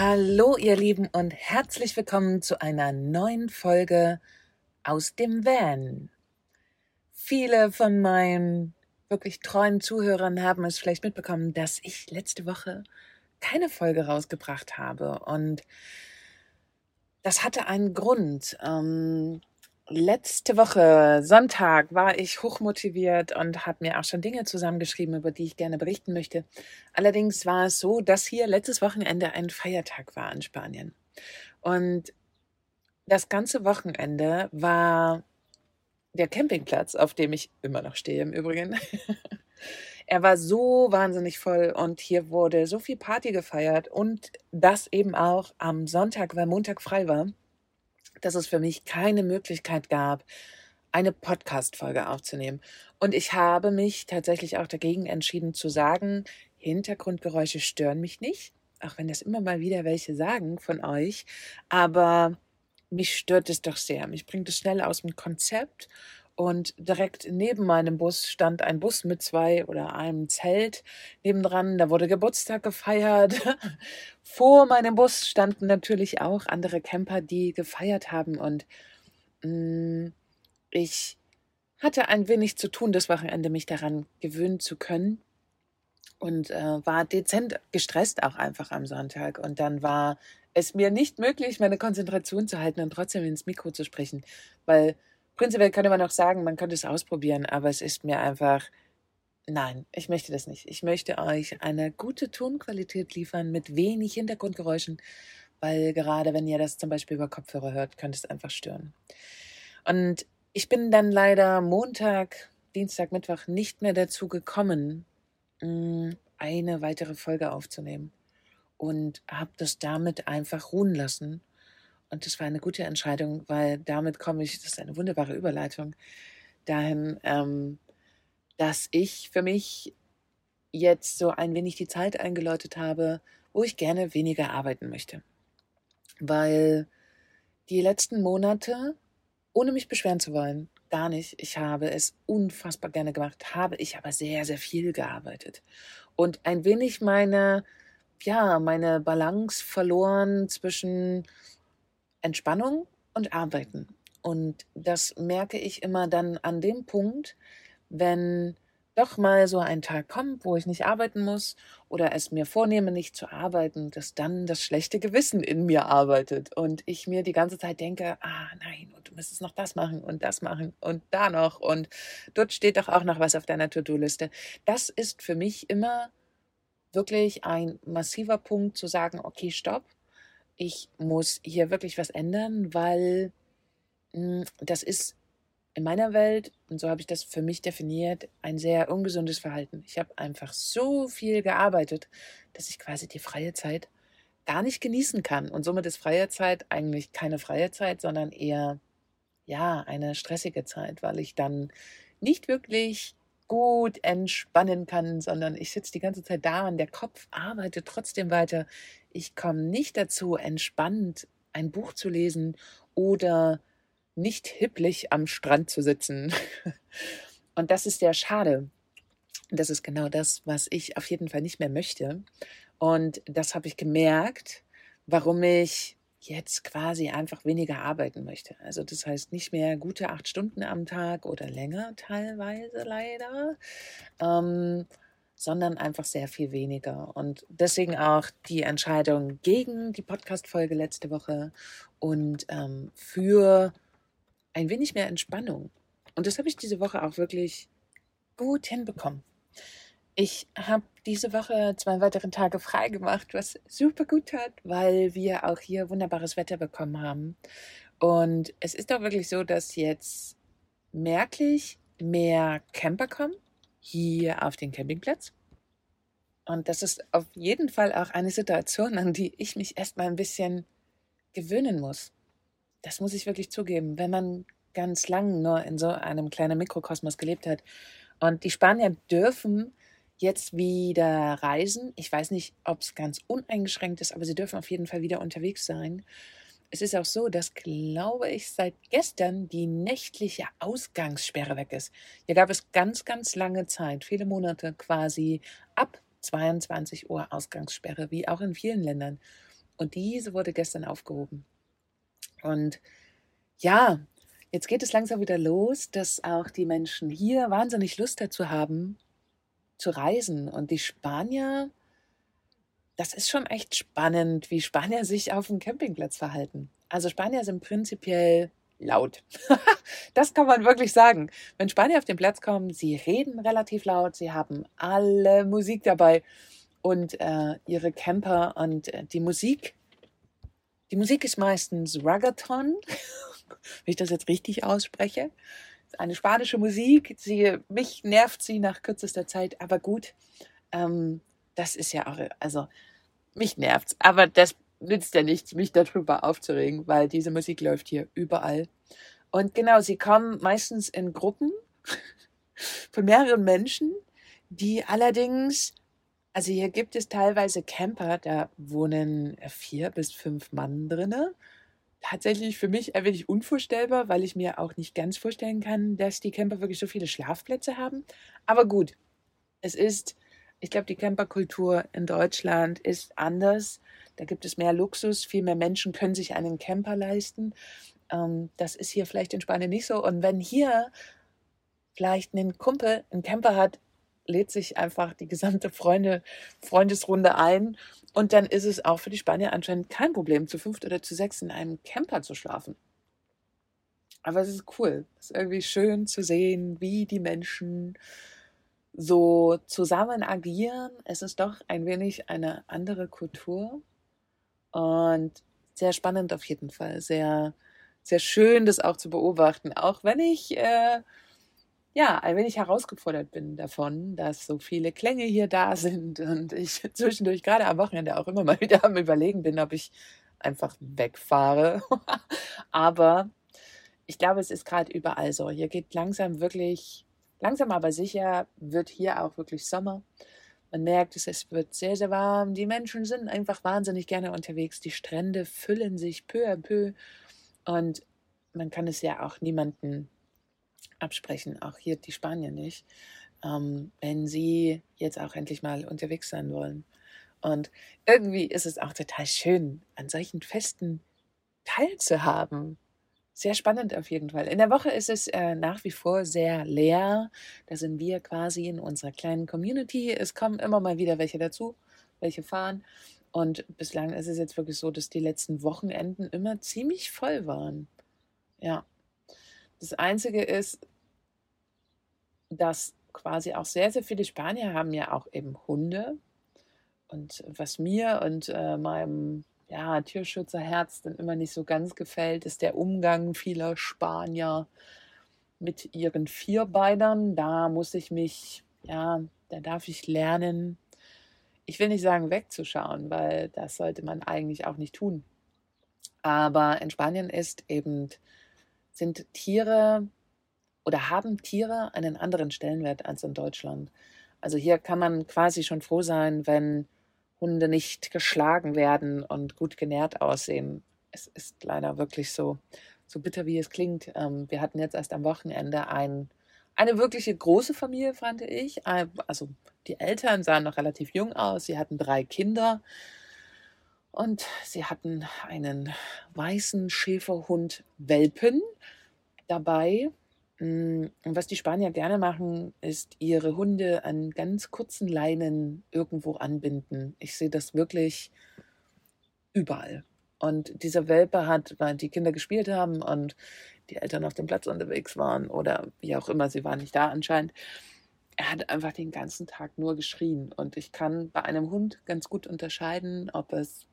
Hallo ihr Lieben und herzlich willkommen zu einer neuen Folge aus dem Van. Viele von meinen wirklich treuen Zuhörern haben es vielleicht mitbekommen, dass ich letzte Woche keine Folge rausgebracht habe und das hatte einen Grund. Ähm, letzte Woche, Sonntag, war ich hochmotiviert und habe mir auch schon Dinge zusammengeschrieben, über die ich gerne berichten möchte. Allerdings war es so, dass hier letztes Wochenende ein Feiertag war in Spanien. Und das ganze Wochenende war der Campingplatz, auf dem ich immer noch stehe im Übrigen. er war so wahnsinnig voll und hier wurde so viel Party gefeiert und das eben auch am Sonntag, weil Montag frei war dass es für mich keine Möglichkeit gab, eine Podcast-Folge aufzunehmen. Und ich habe mich tatsächlich auch dagegen entschieden zu sagen, Hintergrundgeräusche stören mich nicht, auch wenn das immer mal wieder welche sagen von euch, aber mich stört es doch sehr. Mich bringt es schnell aus dem Konzept und direkt neben meinem Bus stand ein Bus mit zwei oder einem Zelt nebendran. Da wurde Geburtstag gefeiert. Vor meinem Bus standen natürlich auch andere Camper, die gefeiert haben. Und mh, mm, ich hatte ein wenig zu tun, das Wochenende mich daran gewöhnen zu können. Und äh, war dezent gestresst auch einfach am Sonntag. Und dann war es mir nicht möglich, meine Konzentration zu halten und trotzdem ins Mikro zu sprechen, weil Prinzipiell könnte man auch sagen, man könnte es ausprobieren, aber es ist mir einfach, nein, ich möchte das nicht. Ich möchte euch eine gute Tonqualität liefern mit wenig Hintergrundgeräuschen, weil gerade wenn ihr das zum Beispiel über Kopfhörer hört, könnte es einfach stören. Und ich bin dann leider Montag, Dienstag, Mittwoch nicht mehr dazu gekommen, mm, eine weitere Folge aufzunehmen und habe das damit einfach ruhen lassen und das war eine gute Entscheidung, weil damit komme ich, das ist eine wunderbare Überleitung, dahin, ähm, dass ich für mich jetzt so ein wenig die Zeit eingeläutet habe, wo ich gerne weniger arbeiten möchte. Weil die letzten Monate, ohne mich beschweren zu wollen, gar nicht, ich habe es unfassbar gerne gemacht, habe ich aber sehr, sehr viel gearbeitet. Und ein wenig meine, ja, meine Balance verloren zwischen Entspannung und Arbeiten. Und das merke ich immer dann an dem Punkt, wenn doch mal so ein Tag kommt, wo ich nicht arbeiten muss oder es mir vornehme, nicht zu arbeiten, dass dann das schlechte Gewissen in mir arbeitet und ich mir die ganze Zeit denke, ah nein, und du müsstest noch das machen und das machen und da noch und dort steht doch auch noch was auf deiner To-Do-Liste. Das ist für mich immer wirklich ein massiver Punkt zu sagen, okay, stopp, ich muss hier wirklich was ändern, weil mh, hm, das ist in meiner Welt, und so habe ich das für mich definiert, ein sehr ungesundes Verhalten. Ich habe einfach so viel gearbeitet, dass ich quasi die freie Zeit gar nicht genießen kann. Und somit ist freie Zeit eigentlich keine freie Zeit, sondern eher, ja, eine stressige Zeit, weil ich dann nicht wirklich gut entspannen kann, sondern ich sitze die ganze Zeit da und der Kopf arbeitet trotzdem weiter. Ich komme nicht dazu, entspannt ein Buch zu lesen oder nicht hipplich am Strand zu sitzen. Und das ist sehr schade. Das ist genau das, was ich auf jeden Fall nicht mehr möchte. Und das habe ich gemerkt, warum ich jetzt quasi einfach weniger arbeiten möchte. Also das heißt nicht mehr gute acht Stunden am Tag oder länger teilweise leider, ähm, sondern einfach sehr viel weniger. Und deswegen auch die Entscheidung gegen die Podcast-Folge letzte Woche und ähm, für ein wenig mehr Entspannung. Und das habe ich diese Woche auch wirklich gut hinbekommen. Ich habe diese Woche zwei weitere Tage frei gemacht, was super gut hat, weil wir auch hier wunderbares Wetter bekommen haben. Und es ist auch wirklich so, dass jetzt merklich mehr Camper kommen hier auf den Campingplatz. Und das ist auf jeden Fall auch eine Situation, an die ich mich erstmal ein bisschen gewöhnen muss. Das muss ich wirklich zugeben. Wenn man ganz lang nur in so einem kleinen Mikrokosmos gelebt hat und die Spanier dürfen jetzt wieder reisen. Ich weiß nicht, ob es ganz uneingeschränkt ist, aber sie dürfen auf jeden Fall wieder unterwegs sein. Es ist auch so, dass, glaube ich, seit gestern die nächtliche Ausgangssperre weg ist. Hier gab es ganz, ganz lange Zeit, viele Monate quasi ab 22 Uhr Ausgangssperre, wie auch in vielen Ländern. Und diese wurde gestern aufgehoben. Und ja, jetzt geht es langsam wieder los, dass auch die Menschen hier wahnsinnig Lust dazu haben, zu reisen. Und die Spanier, das ist schon echt spannend, wie Spanier sich auf dem Campingplatz verhalten. Also Spanier sind prinzipiell laut. das kann man wirklich sagen. Wenn Spanier auf den Platz kommen, sie reden relativ laut, sie haben alle Musik dabei und äh, ihre Camper und äh, die Musik. Die Musik ist meistens Ragaton, wenn ich das jetzt richtig ausspreche. Eine spanische Musik. Sie, mich nervt sie nach kürzester Zeit, aber gut. Ähm, das ist ja auch, also mich nervt's. Aber das nützt ja nichts, mich darüber aufzuregen, weil diese Musik läuft hier überall. Und genau, sie kommen meistens in Gruppen von mehreren Menschen, die allerdings, also hier gibt es teilweise Camper, da wohnen vier bis fünf Mann drinne. Tatsächlich für mich ein wenig unvorstellbar, weil ich mir auch nicht ganz vorstellen kann, dass die Camper wirklich so viele Schlafplätze haben. Aber gut, es ist, ich glaube, die Camperkultur in Deutschland ist anders. Da gibt es mehr Luxus, viel mehr Menschen können sich einen Camper leisten. Ähm, das ist hier vielleicht in Spanien nicht so. Und wenn hier vielleicht ein Kumpel einen Camper hat, lädt sich einfach die gesamte Freunde, Freundesrunde ein. Und dann ist es auch für die Spanier anscheinend kein Problem, zu fünft oder zu sechs in einem Camper zu schlafen. Aber es ist cool. Es ist irgendwie schön zu sehen, wie die Menschen so zusammen agieren. Es ist doch ein wenig eine andere Kultur. Und sehr spannend auf jeden Fall. Sehr, sehr schön, das auch zu beobachten. Auch wenn ich äh, ja ein wenig herausgefordert bin davon, dass so viele Klänge hier da sind und ich zwischendurch gerade am Wochenende auch immer mal wieder am Überlegen bin, ob ich einfach wegfahre. aber ich glaube, es ist gerade überall so. Hier geht langsam wirklich, langsam aber sicher, wird hier auch wirklich Sommer. Man merkt es, wird sehr, sehr warm. Die Menschen sind einfach wahnsinnig gerne unterwegs. Die Strände füllen sich peu à peu. Und man kann es ja auch niemanden absprechen, auch hier die Spanier nicht, ähm, wenn sie jetzt auch endlich mal unterwegs sein wollen. Und irgendwie ist es auch total schön, an solchen Festen teilzuhaben sehr spannend auf jeden Fall. In der Woche ist es äh, nach wie vor sehr leer. Da sind wir quasi in unserer kleinen Community. Es kommen immer mal wieder welche dazu, welche fahren. Und bislang ist es jetzt wirklich so, dass die letzten Wochenenden immer ziemlich voll waren. Ja. Das Einzige ist, dass quasi auch sehr, sehr viele Spanier haben ja auch eben Hunde. Und was mir und äh, meinem ja, Tierschützerherz dann immer nicht so ganz gefällt, ist der Umgang vieler Spanier mit ihren Vierbeinern. Da muss ich mich, ja, da darf ich lernen, ich will nicht sagen wegzuschauen, weil das sollte man eigentlich auch nicht tun. Aber in Spanien ist eben, sind Tiere oder haben Tiere einen anderen Stellenwert als in Deutschland. Also hier kann man quasi schon froh sein, wenn Hunde nicht geschlagen werden und gut genährt aussehen. Es ist leider wirklich so, so bitter wie es klingt. Ähm, wir hatten jetzt erst am Wochenende ein, eine wirkliche große Familie, fand ich. Also die Eltern sahen noch relativ jung aus. Sie hatten drei Kinder und sie hatten einen weißen Schäferhund Welpen dabei. Mm, und was die Spanier gerne machen, ist ihre Hunde an ganz kurzen Leinen irgendwo anbinden. Ich sehe das wirklich überall. Und dieser Welpe hat, weil die Kinder gespielt haben und die Eltern auf dem Platz unterwegs waren oder wie auch immer, sie waren nicht da anscheinend, er hat einfach den ganzen Tag nur geschrien. Und ich kann bei einem Hund ganz gut unterscheiden, ob es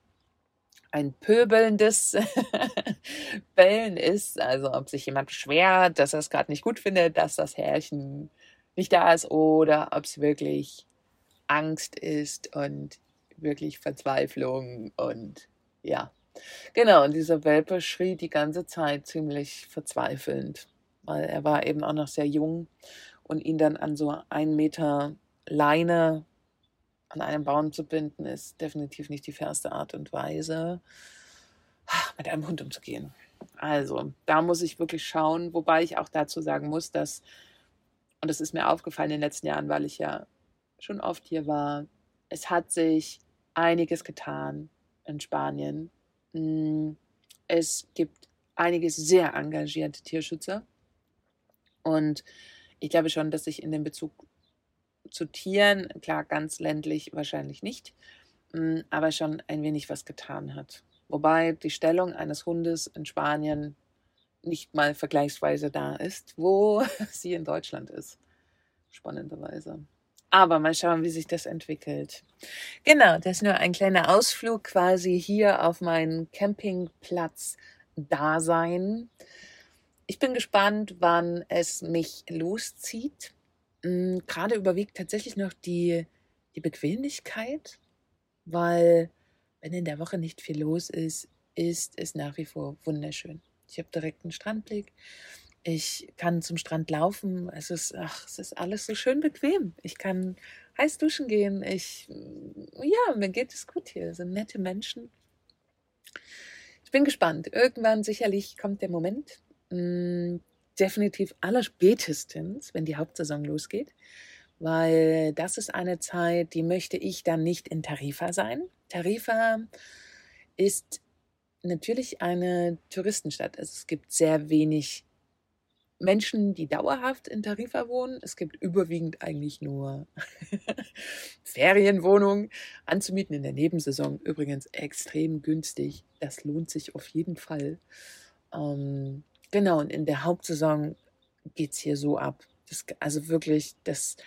ein pöbelndes Bellen ist, also ob sich jemand beschwert, dass er es gerade nicht gut findet, dass das Herrchen nicht da ist oder ob es wirklich Angst ist und wirklich Verzweiflung und ja. Genau, und dieser Welpe schrie die ganze Zeit ziemlich verzweifelnd, weil er war eben auch noch sehr jung und ihn dann an so einen Meter Leine an einem Baum zu binden, ist definitiv nicht die fairste Art und Weise, mit einem Hund umzugehen. Also, da muss ich wirklich schauen, wobei ich auch dazu sagen muss, dass, und das ist mir aufgefallen in den letzten Jahren, weil ich ja schon oft hier war, es hat sich einiges getan in Spanien. Mm, es gibt einige sehr engagierte Tierschützer. Und ich glaube schon, dass sich in dem Bezug zu Tieren, klar, ganz ländlich wahrscheinlich nicht, mm, aber schon ein wenig was getan hat. Wobei die Stellung eines Hundes in Spanien nicht mal vergleichsweise da ist, wo sie in Deutschland ist. Spannenderweise. Aber mal schauen, wie sich das entwickelt. Genau, das ist nur ein kleiner Ausflug quasi hier auf meinen Campingplatz Dasein. Ich bin gespannt, wann es mich loszieht. Hm, gerade überwiegt tatsächlich noch die, die Bequemlichkeit, weil wenn in der Woche nicht viel los ist, ist es nach wie vor wunderschön. Ich habe direkt einen Strandblick. Ich kann zum Strand laufen. Es ist, ach, es ist alles so schön bequem. Ich kann heiß duschen gehen. Ich, ja, mir geht es gut hier. Es sind nette Menschen. Ich bin gespannt. Irgendwann sicherlich kommt der Moment. Definitiv allerspätestens, wenn die Hauptsaison losgeht. Weil das ist eine Zeit, die möchte ich dann nicht in Tarifa sein. Tarifa ist natürlich eine Touristenstadt. Also es gibt sehr wenig Menschen, die dauerhaft in Tarifa wohnen. Es gibt überwiegend eigentlich nur Ferienwohnungen anzumieten in der Nebensaison. Übrigens extrem günstig. Das lohnt sich auf jeden Fall. Ähm, genau, und in der Hauptsaison geht es hier so ab. Das, also wirklich, das,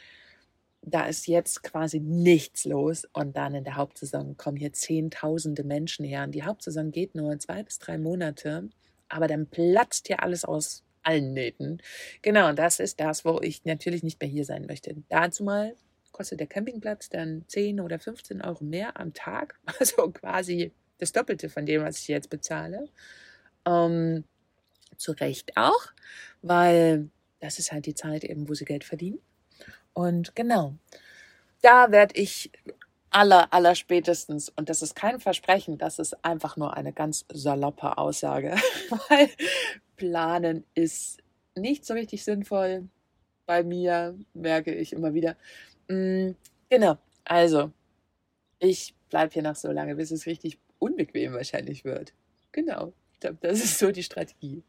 da ist jetzt quasi nichts los und dann in der Hauptsaison kommen hier Zehntausende Menschen her. Und die Hauptsaison geht nur zwei bis drei Monate, aber dann platzt hier alles aus allen Nähten. Genau, das ist das, wo ich natürlich nicht mehr hier sein möchte. Dazu mal kostet der Campingplatz dann 10 oder 15 Euro mehr am Tag, also quasi das Doppelte von dem, was ich jetzt bezahle. Ähm, zu Recht auch, weil das ist halt die Zeit eben, wo sie Geld verdienen. Und genau, da werde ich aller, aller spätestens, und das ist kein Versprechen, das ist einfach nur eine ganz saloppe Aussage, weil planen ist nicht so richtig sinnvoll. Bei mir merke ich immer wieder. Mm, genau, also ich bleibe hier noch so lange, bis es richtig unbequem wahrscheinlich wird. Genau, ich glaube, das ist so die Strategie.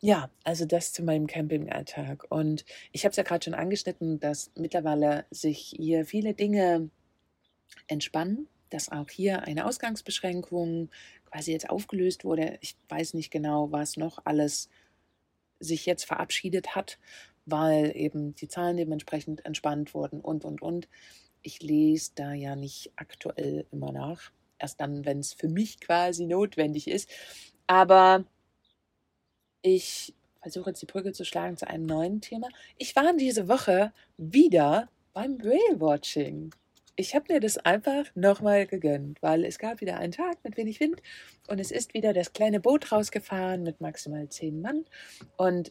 Ja, also das zu meinem Campingalltag. Und ich habe es ja gerade schon angeschnitten, dass mittlerweile sich hier viele Dinge entspannen, dass auch hier eine Ausgangsbeschränkung quasi jetzt aufgelöst wurde. Ich weiß nicht genau, was noch alles sich jetzt verabschiedet hat, weil eben die Zahlen dementsprechend entspannt wurden und, und, und. Ich lese da ja nicht aktuell immer nach. Erst dann, wenn es für mich quasi notwendig ist. Aber ich versuche jetzt die Brücke zu schlagen zu einem neuen Thema. Ich war diese Woche wieder beim Whale-Watching. Ich habe mir das einfach nochmal gegönnt, weil es gab wieder einen Tag mit wenig Wind und es ist wieder das kleine Boot rausgefahren mit maximal zehn Mann. Und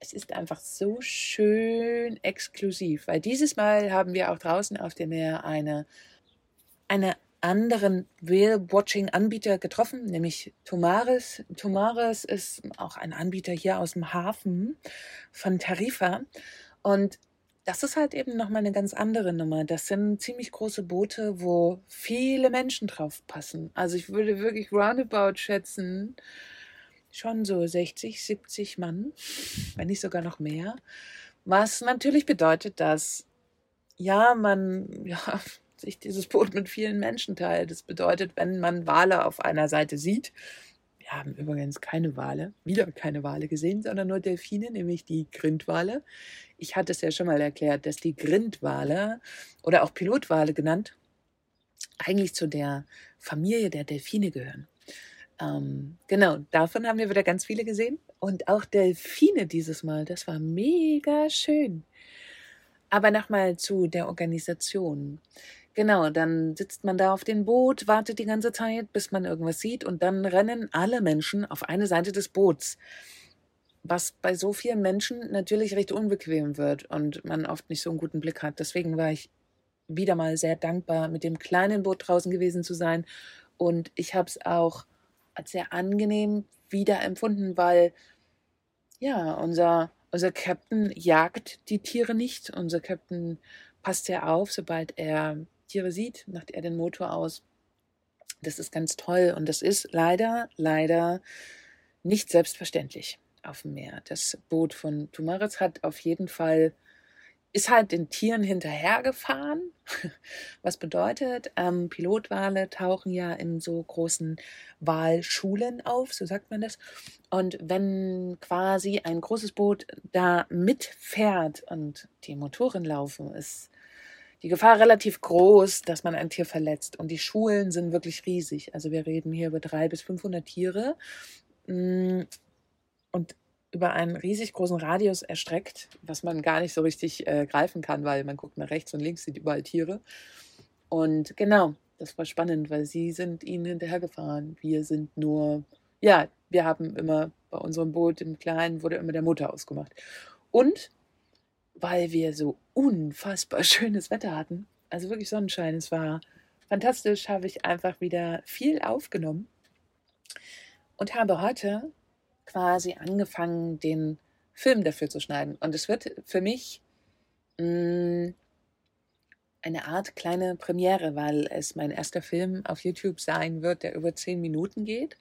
es ist einfach so schön exklusiv, weil dieses Mal haben wir auch draußen auf dem Meer eine, eine anderen Whale-Watching-Anbieter getroffen, nämlich Tomaris. Tomaris ist auch ein Anbieter hier aus dem Hafen von Tarifa. Und das ist halt eben nochmal eine ganz andere Nummer. Das sind ziemlich große Boote, wo viele Menschen drauf passen. Also ich würde wirklich roundabout schätzen, schon so 60, 70 Mann, wenn nicht sogar noch mehr. Was natürlich bedeutet, dass ja, man ja, sich dieses Boot mit vielen Menschen teilt. Das bedeutet, wenn man Wale auf einer Seite sieht, wir haben übrigens keine Wale, wieder keine Wale gesehen, sondern nur Delfine, nämlich die Grindwale. Ich hatte es ja schon mal erklärt, dass die Grindwale oder auch Pilotwale genannt eigentlich zu der Familie der Delfine gehören. Ähm, genau, davon haben wir wieder ganz viele gesehen. Und auch Delfine dieses Mal, das war mega schön. Aber nochmal zu der Organisation. Genau, dann sitzt man da auf dem Boot, wartet die ganze Zeit, bis man irgendwas sieht und dann rennen alle Menschen auf eine Seite des Boots. Was bei so vielen Menschen natürlich recht unbequem wird und man oft nicht so einen guten Blick hat. Deswegen war ich wieder mal sehr dankbar, mit dem kleinen Boot draußen gewesen zu sein. Und ich habe es auch als sehr angenehm wieder empfunden, weil ja, unser, unser Captain jagt die Tiere nicht. Unser Captain passt sehr auf, sobald er Tiere sieht, macht er den Motor aus Das ist ganz toll und das ist leider, leider nicht selbstverständlich auf dem Meer. Das Boot von Tumaritz hat auf jeden Fall ist halt den Tieren hinterhergefahren. Was bedeutet, ähm, Pilotwale tauchen ja in so großen Walschulen auf, so sagt man das. Und wenn quasi ein großes Boot da mitfährt und die Motoren laufen, ist die Gefahr relativ groß, dass man ein Tier verletzt. Und die Schulen sind wirklich riesig. Also wir reden hier über drei bis 500 Tiere. Mm, und über einen riesig großen Radius erstreckt, was man gar nicht so richtig äh, greifen kann, weil man guckt nach rechts und links, sieht überall Tiere. Und genau, das war spannend, weil sie sind ihnen hinterhergefahren. Wir sind nur, ja, wir haben immer bei unserem Boot im Kleinen wurde immer der Motor ausgemacht. Und weil wir so unfassbar schönes Wetter hatten, also wirklich Sonnenschein, es war fantastisch, habe ich einfach wieder viel aufgenommen und habe heute quasi angefangen, den Film dafür zu schneiden. Und es wird für mich mm, eine Art kleine Premiere, weil es mein erster Film auf YouTube sein wird, der über zehn Minuten geht.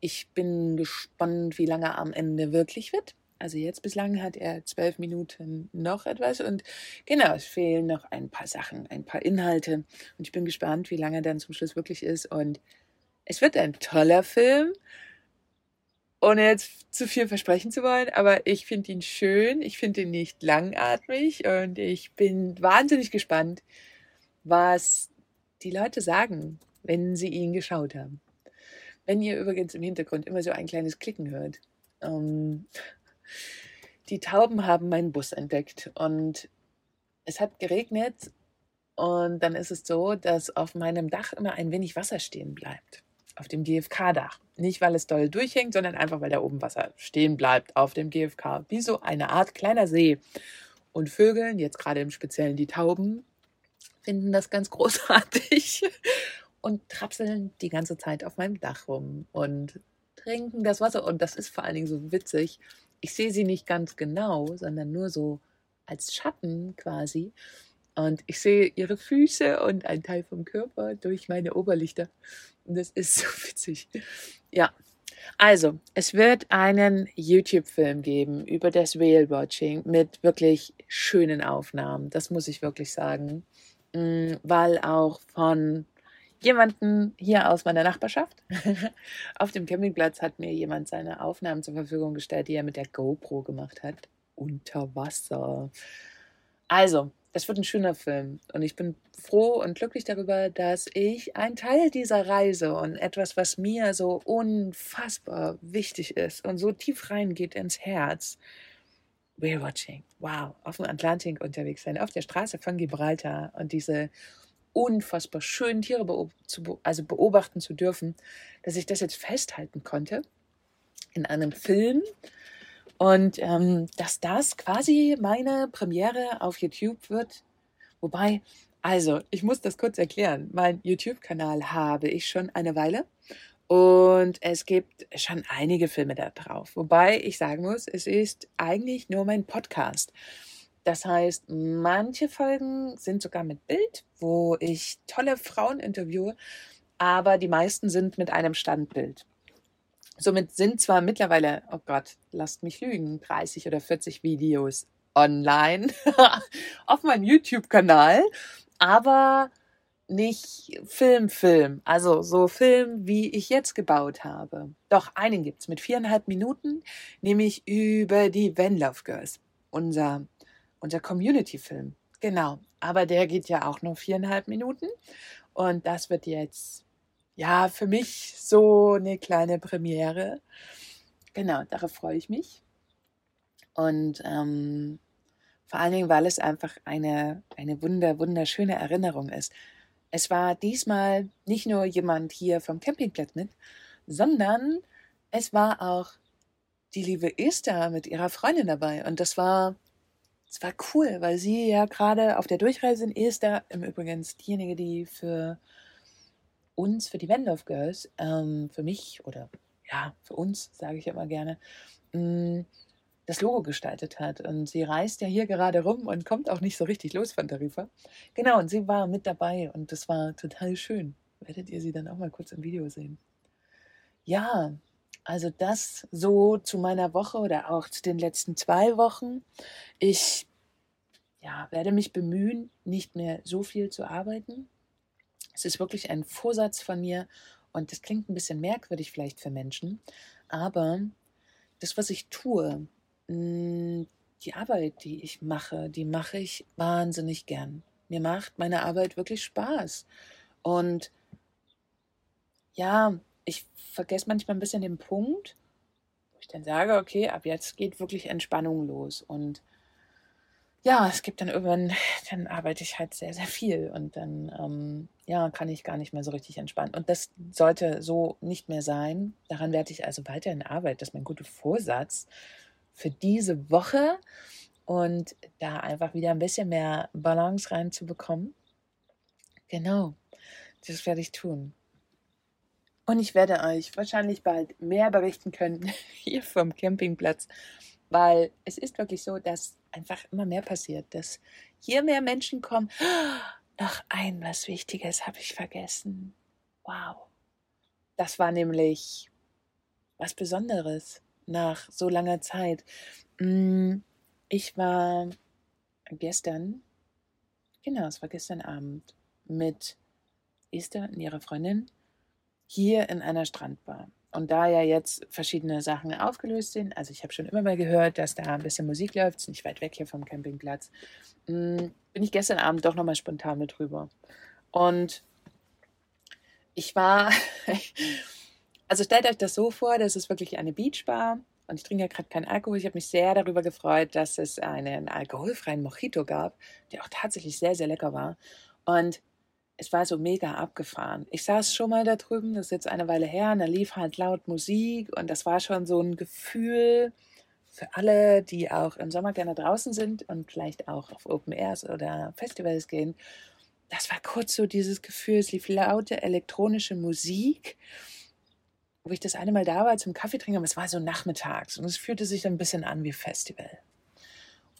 Ich bin gespannt, wie lange er am Ende wirklich wird. Also jetzt bislang hat er zwölf Minuten noch etwas und genau, es fehlen noch ein paar Sachen, ein paar Inhalte und ich bin gespannt, wie lange dann zum Schluss wirklich ist und es wird ein toller Film ohne jetzt zu viel versprechen zu wollen, aber ich finde ihn schön, ich finde ihn nicht langatmig und ich bin wahnsinnig gespannt, was die Leute sagen, wenn sie ihn geschaut haben. Wenn ihr übrigens im Hintergrund immer so ein kleines Klicken hört. Ähm, die Tauben haben meinen Bus entdeckt und es hat geregnet und dann ist es so, dass auf meinem Dach immer ein wenig Wasser stehen bleibt auf dem GFK-Dach. Nicht, weil es doll durchhängt, sondern einfach, weil da oben Wasser stehen bleibt auf dem GFK. Wie so eine Art kleiner See. Und Vögeln, jetzt gerade im Speziellen die Tauben, finden das ganz großartig und trapseln die ganze Zeit auf meinem Dach rum und trinken das Wasser. Und das ist vor allen Dingen so witzig. Ich sehe sie nicht ganz genau, sondern nur so als Schatten quasi. Und ich sehe ihre Füße und einen Teil vom Körper durch meine Oberlichter. Und das ist so witzig. Ja. Also, es wird einen YouTube-Film geben über das Whale-Watching mit wirklich schönen Aufnahmen. Das muss ich wirklich sagen. Mm, weil auch von jemanden hier aus meiner Nachbarschaft. Auf dem Campingplatz hat mir jemand seine Aufnahmen zur Verfügung gestellt, die er mit der GoPro gemacht hat. Unter Wasser. Also, es wird ein schöner Film. Und ich bin froh und glücklich darüber, dass ich ein Teil dieser Reise und etwas, was mir so unfassbar wichtig ist und so tief reingeht ins Herz, Whale Watching, wow, auf dem Atlantik unterwegs sein, auf der Straße von Gibraltar und diese unfassbar schönen Tiere beob zu, also beobachten zu dürfen, dass ich das jetzt festhalten konnte in einem Film, und ähm, dass das quasi meine Premiere auf YouTube wird. Wobei, also, ich muss das kurz erklären. Mein YouTube-Kanal habe ich schon eine Weile. Und es gibt schon einige Filme da drauf. Wobei ich sagen muss, es ist eigentlich nur mein Podcast. Das heißt, manche Folgen sind sogar mit Bild, wo ich tolle Frauen interviewe, aber die meisten sind mit einem Standbild. Somit sind zwar mittlerweile, oh Gott, lasst mich lügen, 30 oder 40 Videos online auf meinem YouTube-Kanal, aber nicht Film, Film. Also so Film, wie ich jetzt gebaut habe. Doch einen gibt's mit viereinhalb Minuten, nämlich über die Van Love Girls. Unser, unser Community-Film. Genau. Aber der geht ja auch nur viereinhalb Minuten. Und das wird jetzt ja, für mich so eine kleine Premiere. Genau, darauf freue ich mich. Und ähm, vor allen Dingen, weil es einfach eine, eine wunder, wunderschöne Erinnerung ist. Es war diesmal nicht nur jemand hier vom Campingplatz mit, sondern es war auch die liebe Esther mit ihrer Freundin dabei. Und das war, das war cool, weil sie ja gerade auf der Durchreise in Esther, im Übrigen diejenige, die für uns, für die Wendorf Girls, ähm, für mich oder ja, für uns, sage ich immer gerne, mm, das Logo gestaltet hat. Und sie reist ja hier gerade rum und kommt auch nicht so richtig los von Tarifa. Genau, und sie war mit dabei und das war total schön. werdet ihr sie dann auch mal kurz im Video sehen. Ja, also das so zu meiner Woche oder auch zu den letzten zwei Wochen. Ich ja, werde mich bemühen, nicht mehr so viel zu arbeiten. Es ist wirklich ein Vorsatz von mir und das klingt ein bisschen merkwürdig vielleicht für Menschen, aber das, was ich tue, hm, die Arbeit, die ich mache, die mache ich wahnsinnig gern. Mir macht meine Arbeit wirklich Spaß. Und ja, ich vergesse manchmal ein bisschen den Punkt, wo ich dann sage, okay, ab jetzt geht wirklich Entspannung los. Und ja, es gibt dann irgendwann, dann arbeite ich halt sehr, sehr viel und dann, ähm, ja, kann ich gar nicht mehr so richtig entspannen. Und das sollte so nicht mehr sein. Daran werde ich also weiterhin arbeiten. Das ist mein guter Vorsatz für diese Woche und da einfach wieder ein bisschen mehr Balance reinzubekommen. Genau, das werde ich tun. Und ich werde euch wahrscheinlich bald mehr berichten können hier vom Campingplatz, weil es ist wirklich so, dass einfach immer mehr passiert, dass hier mehr Menschen kommen. noch ein was Wichtiges habe ich vergessen. Wow. Das war nämlich was Besonderes nach so langer Zeit. Mm, ich war gestern, genau, es war gestern Abend mit Esther und ihrer Freundin hier in einer Strandbar. Und da ja jetzt verschiedene Sachen aufgelöst sind, also ich habe schon immer mal gehört, dass da ein bisschen Musik läuft, ist nicht weit weg hier vom Campingplatz, mm, bin ich gestern Abend doch nochmal spontan mit rüber. Und ich war, also stellt euch das so vor, das ist wirklich eine Beachbar und ich trinke ja gerade keinen Alkohol. Ich habe mich sehr darüber gefreut, dass es einen alkoholfreien Mojito gab, der auch tatsächlich sehr, sehr lecker war. Und es war so mega abgefahren. Ich saß schon mal da drüben, das ist jetzt eine Weile her, und da lief halt laut Musik und das war schon so ein Gefühl für alle, die auch im Sommer gerne draußen sind und vielleicht auch auf Open Airs oder Festivals gehen. Das war kurz so dieses Gefühl, es lief laute elektronische Musik, wo ich das eine Mal da war zum Kaffee trinken, aber es war so nachmittags und es fühlte sich ein bisschen an wie Festival.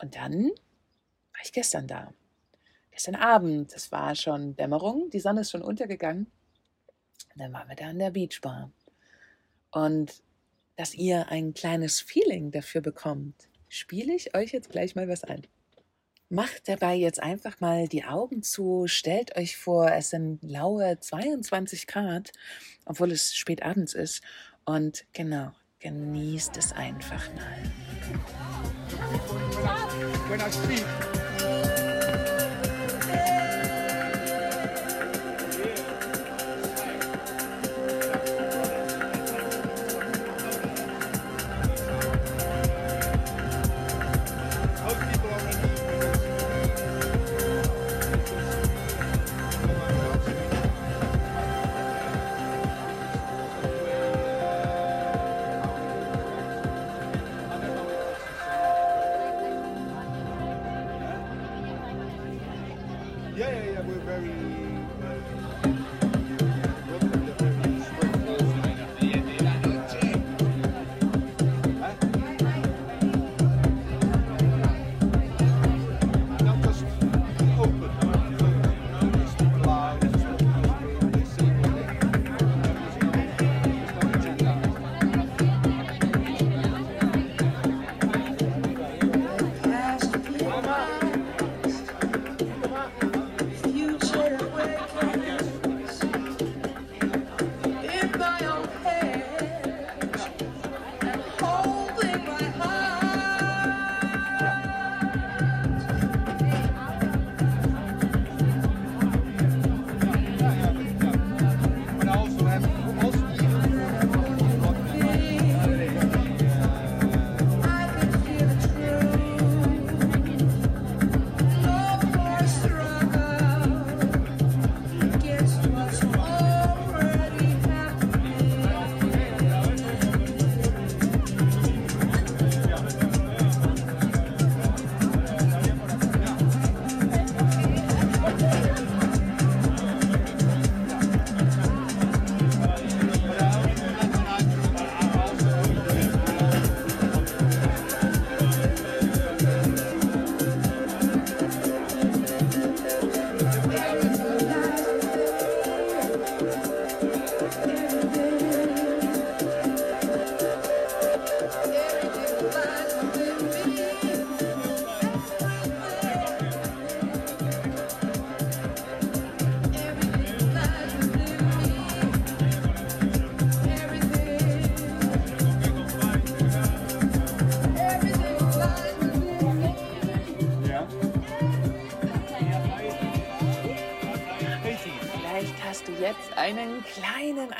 Und dann war ich gestern da gestern Abend, es war schon Dämmerung, die Sonne ist schon untergegangen. Und dann waren wir da in der Beachbar. Und dass ihr ein kleines Feeling dafür bekommt, spiele ich euch jetzt gleich mal was ein. Macht dabei jetzt einfach mal die Augen zu, stellt euch vor, es sind laue 22 Grad, obwohl es spät abends ist. Und genau, genießt es einfach mal. When I speak.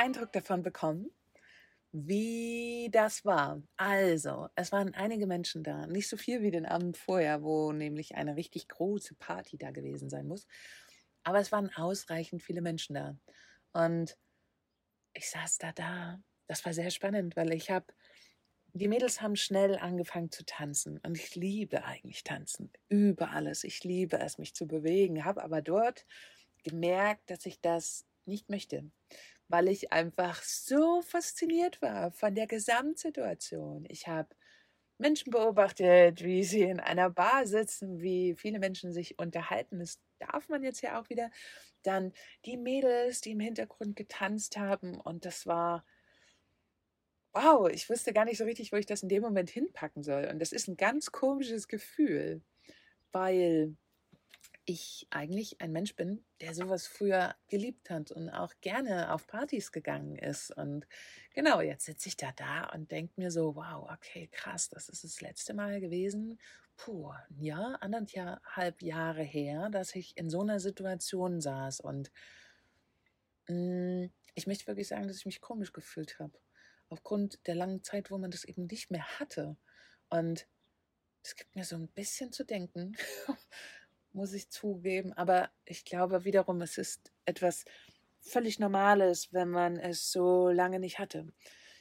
Eindruck davon bekommen, wie das war. Also, es waren einige Menschen da, nicht so viel wie den Abend vorher, wo nämlich eine richtig große Party da gewesen sein muss. Aber es waren ausreichend viele Menschen da. Und ich saß da da. Das war sehr spannend, weil ich habe, die Mädels haben schnell angefangen zu tanzen. Und ich liebe eigentlich tanzen. Über alles. Ich liebe es, mich zu bewegen. Habe aber dort gemerkt, dass ich das nicht möchte weil ich einfach so fasziniert war von der Gesamtsituation. Ich habe Menschen beobachtet, wie sie in einer Bar sitzen, wie viele Menschen sich unterhalten. Das darf man jetzt ja auch wieder. Dann die Mädels, die im Hintergrund getanzt haben. Und das war, wow, ich wusste gar nicht so richtig, wo ich das in dem Moment hinpacken soll. Und das ist ein ganz komisches Gefühl, weil ich eigentlich ein Mensch bin, der sowas früher geliebt hat und auch gerne auf Partys gegangen ist. Und genau, jetzt sitze ich da da und denke mir so, wow, okay, krass, das ist das letzte Mal gewesen. Puh, ein Jahr, anderthalb Jahre her, dass ich in so einer Situation saß. Und mh, mm, ich möchte wirklich sagen, dass ich mich komisch gefühlt habe. Aufgrund der langen Zeit, wo man das eben nicht mehr hatte. Und es gibt mir so ein bisschen zu denken, muss ich zugeben. Aber ich glaube wiederum, es ist etwas völlig Normales, wenn man es so lange nicht hatte.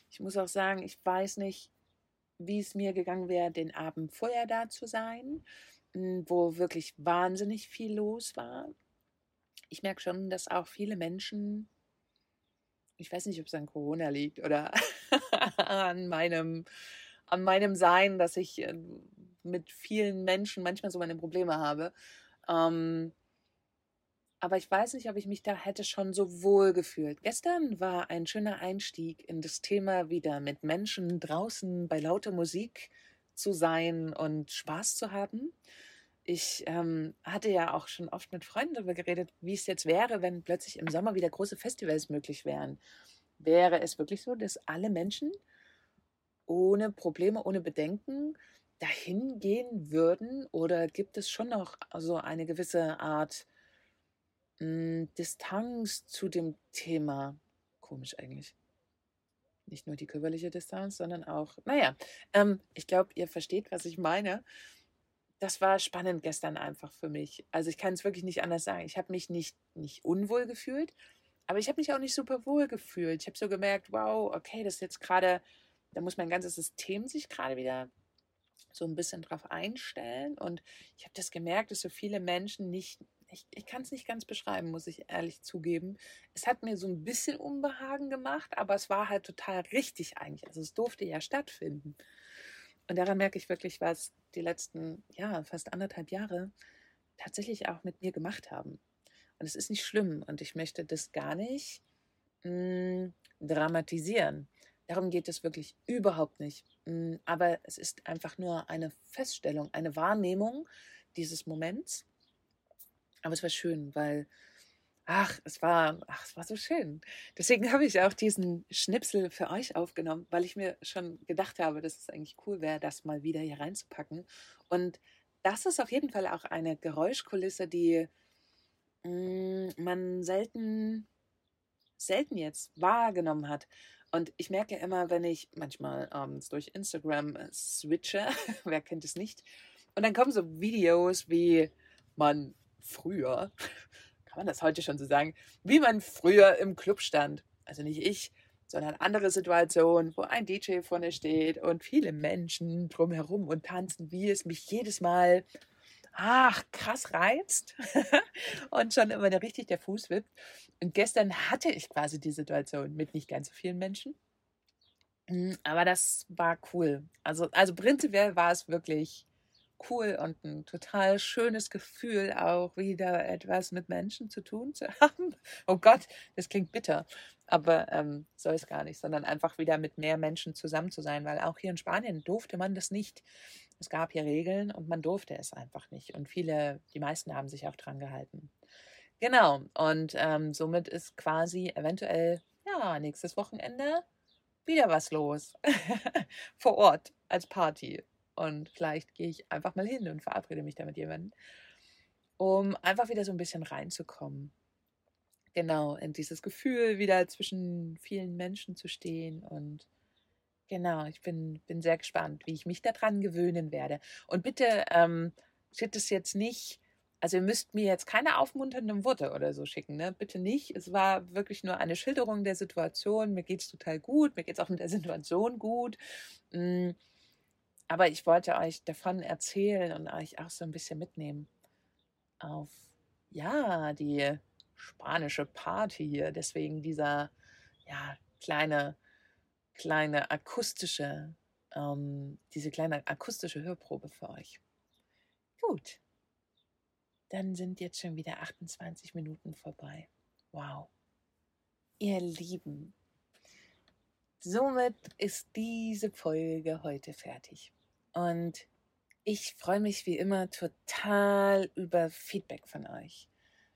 Ich muss auch sagen, ich weiß nicht, wie es mir gegangen wäre, den Abend vorher da zu sein, hm, wo wirklich wahnsinnig viel los war. Ich merke schon, dass auch viele Menschen, ich weiß nicht, ob es an Corona liegt oder an meinem, an meinem Sein, dass ich äh, mit vielen Menschen manchmal so meine Probleme habe. Ähm, aber ich weiß nicht, ob ich mich da hätte schon so wohl gefühlt. Gestern war ein schöner Einstieg in das Thema wieder mit Menschen draußen bei lauter Musik zu sein und Spaß zu haben. Ich ähm, hatte ja auch schon oft mit Freunden darüber geredet, wie es jetzt wäre, wenn plötzlich im Sommer wieder große Festivals möglich wären. Wäre es wirklich so, dass alle Menschen ohne Probleme, ohne Bedenken dahin gehen würden? Oder gibt es schon noch so eine gewisse Art mh, hm, Distanz zu dem Thema? Komisch eigentlich. Nicht nur die körperliche Distanz, sondern auch, naja, ähm, ich glaube, ihr versteht, was ich meine. Das war spannend gestern einfach für mich. Also ich kann es wirklich nicht anders sagen. Ich habe mich nicht, nicht unwohl gefühlt, aber ich habe mich auch nicht super wohl gefühlt. Ich habe so gemerkt, wow, okay, das ist jetzt gerade, da muss mein ganzes System sich gerade wieder so ein bisschen drauf einstellen. Und ich habe das gemerkt, dass so viele Menschen nicht, ich, ich kann es nicht ganz beschreiben, muss ich ehrlich zugeben. Es hat mir so ein bisschen Unbehagen gemacht, aber es war halt total richtig eigentlich. Also es durfte ja stattfinden. Und daran merke ich wirklich, was die letzten, ja, fast anderthalb Jahre tatsächlich auch mit mir gemacht haben. Und es ist nicht schlimm und ich möchte das gar nicht mh, hm, dramatisieren. Darum geht es wirklich überhaupt nicht. Mm, aber es ist einfach nur eine Feststellung, eine Wahrnehmung dieses Moments. Aber es war schön, weil, ach, es war, ach, es war so schön. Deswegen habe ich auch diesen Schnipsel für euch aufgenommen, weil ich mir schon gedacht habe, dass es eigentlich cool wäre, das mal wieder hier reinzupacken. Und das ist auf jeden Fall auch eine Geräuschkulisse, die mh, mm, man selten, selten jetzt wahrgenommen hat. Und ich merke immer, wenn ich manchmal abends durch Instagram äh, switche, wer kennt es nicht, und dann kommen so Videos, wie man früher, kann man das heute schon so sagen, wie man früher im Club stand. Also nicht ich, sondern andere Situationen, wo ein DJ vorne steht und viele Menschen drumherum und tanzen, wie es mich jedes Mal ach, krass reizt und schon immer richtig der Fuß wippt. Und gestern hatte ich quasi die Situation mit nicht ganz so vielen Menschen. Hm, aber das war cool. Also, also prinzipiell war es wirklich cool und ein total schönes Gefühl, auch wieder etwas mit Menschen zu tun zu haben. Oh Gott, das klingt bitter, aber ähm, soll es gar nicht, sondern einfach wieder mit mehr Menschen zusammen zu sein, weil auch hier in Spanien durfte man das nicht. Es gab hier Regeln und man durfte es einfach nicht. Und viele, die meisten haben sich auch dran gehalten. Genau, und ähm, somit ist quasi eventuell, ja, nächstes Wochenende wieder was los vor Ort als Party. Und vielleicht gehe ich einfach mal hin und verabrede mich da mit jemandem, um einfach wieder so ein bisschen reinzukommen. genau, in dieses Gefühl wieder zwischen vielen Menschen zu stehen und genau, ich bin, bin sehr gespannt, wie ich mich daran gewöhnen werde. Und bitte ähm, schickt es jetzt nicht, also ihr müsst mir jetzt keine aufmunternden Worte oder so schicken, ne? Bitte nicht. Es war wirklich nur eine Schilderung der Situation. Mir geht es total gut, mir geht es auch mit der Situation gut. Mm, aber ich wollte euch davon erzählen und euch auch so ein bisschen mitnehmen auf, ja, die spanische Party hier. Deswegen dieser, ja, kleine, kleine akustische, ähm, diese kleine akustische Hörprobe für euch. Gut. Dann sind jetzt schon wieder 28 Minuten vorbei. Wow. Ihr Lieben, somit ist diese Folge heute fertig. Und ich freue mich wie immer total über Feedback von euch,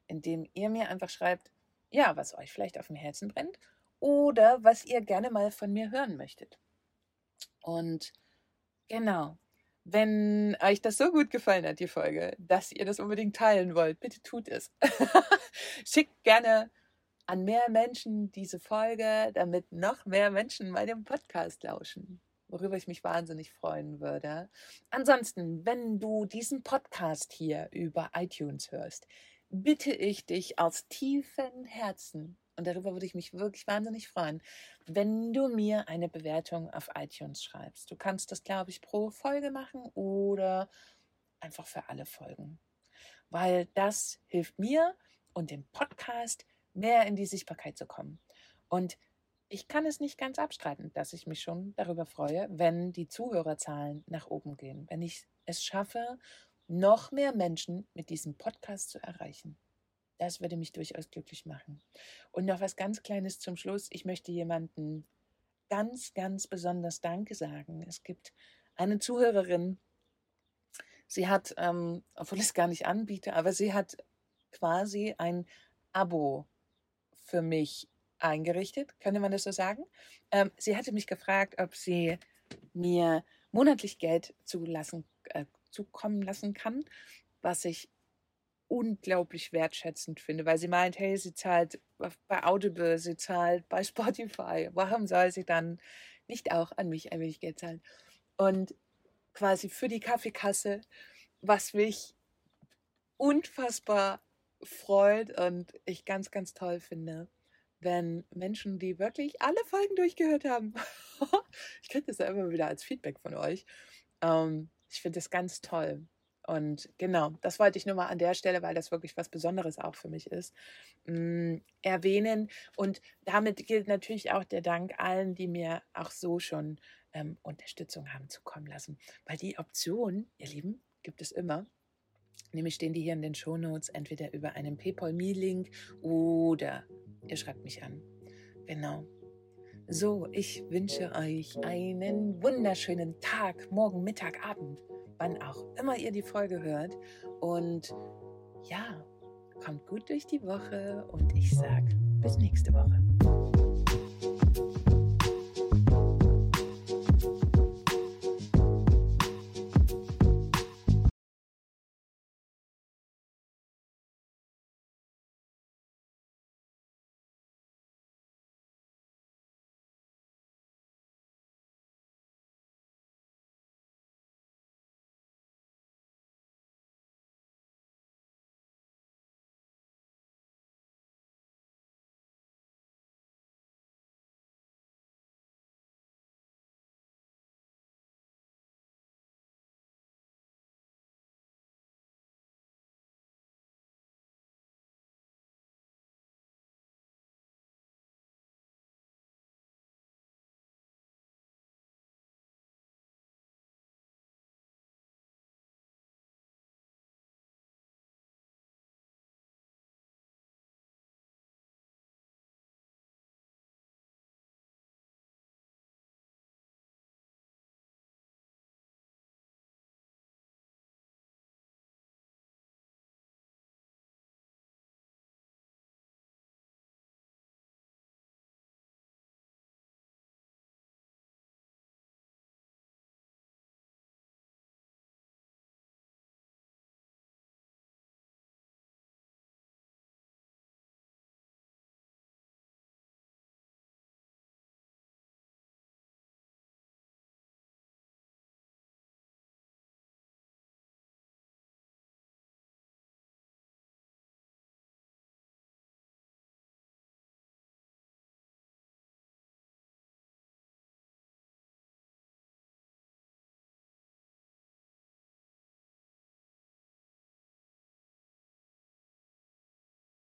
indem ihr mir einfach schreibt, ja, was euch vielleicht auf dem Herzen brennt oder was ihr gerne mal von mir hören möchtet. Und genau, wenn euch das so gut gefallen hat, die Folge, dass ihr das unbedingt teilen wollt, bitte tut es. Schickt gerne an mehr Menschen diese Folge, damit noch mehr Menschen meinem Podcast lauschen worüber ich mich wahnsinnig freuen würde. Ansonsten, wenn du diesen Podcast hier über iTunes hörst, bitte ich dich aus tiefem Herzen, und darüber würde ich mich wirklich wahnsinnig freuen, wenn du mir eine Bewertung auf iTunes schreibst. Du kannst das, glaube ich, pro Folge machen oder einfach für alle Folgen. Weil das hilft mir und dem Podcast mehr in die Sichtbarkeit zu kommen. Und ich kann es nicht ganz abstreiten, dass ich mich schon darüber freue, wenn die Zuhörerzahlen nach oben gehen, wenn ich es schaffe, noch mehr Menschen mit diesem Podcast zu erreichen. Das würde mich durchaus glücklich machen. Und noch was ganz Kleines zum Schluss. Ich möchte jemanden ganz, ganz besonders Danke sagen. Es gibt eine Zuhörerin, sie hat, ähm, obwohl ich es gar nicht anbiete, aber sie hat quasi ein Abo für mich eingerichtet, könnte man das so sagen. Ähm, sie hatte mich gefragt, ob sie mir monatlich Geld zulassen, äh, zukommen lassen kann, was ich unglaublich wertschätzend finde, weil sie meint, hey, sie zahlt bei Audible, sie zahlt bei Spotify, warum soll sie dann nicht auch an mich ein wenig Geld zahlen? Und quasi für die Kaffeekasse, was mich unfassbar freut und ich ganz, ganz toll finde wenn Menschen, die wirklich alle Folgen durchgehört haben, ich kriege das ja immer wieder als Feedback von euch, ähm, ich finde das ganz toll. Und genau, das wollte ich nur mal an der Stelle, weil das wirklich was Besonderes auch für mich ist, mh, mm, erwähnen. Und damit gilt natürlich auch der Dank allen, die mir auch so schon ähm, Unterstützung haben zukommen lassen. Weil die Option, ihr Lieben, gibt es immer. Nämlich stehen die hier in den Shownotes, entweder über einen PayPal-Me-Link oder ihr schreibt mich an. Genau. So, ich wünsche euch einen wunderschönen Tag, morgen, Mittag, Abend, wann auch immer ihr die Folge hört. Und ja, kommt gut durch die Woche und ich sage bis nächste Woche.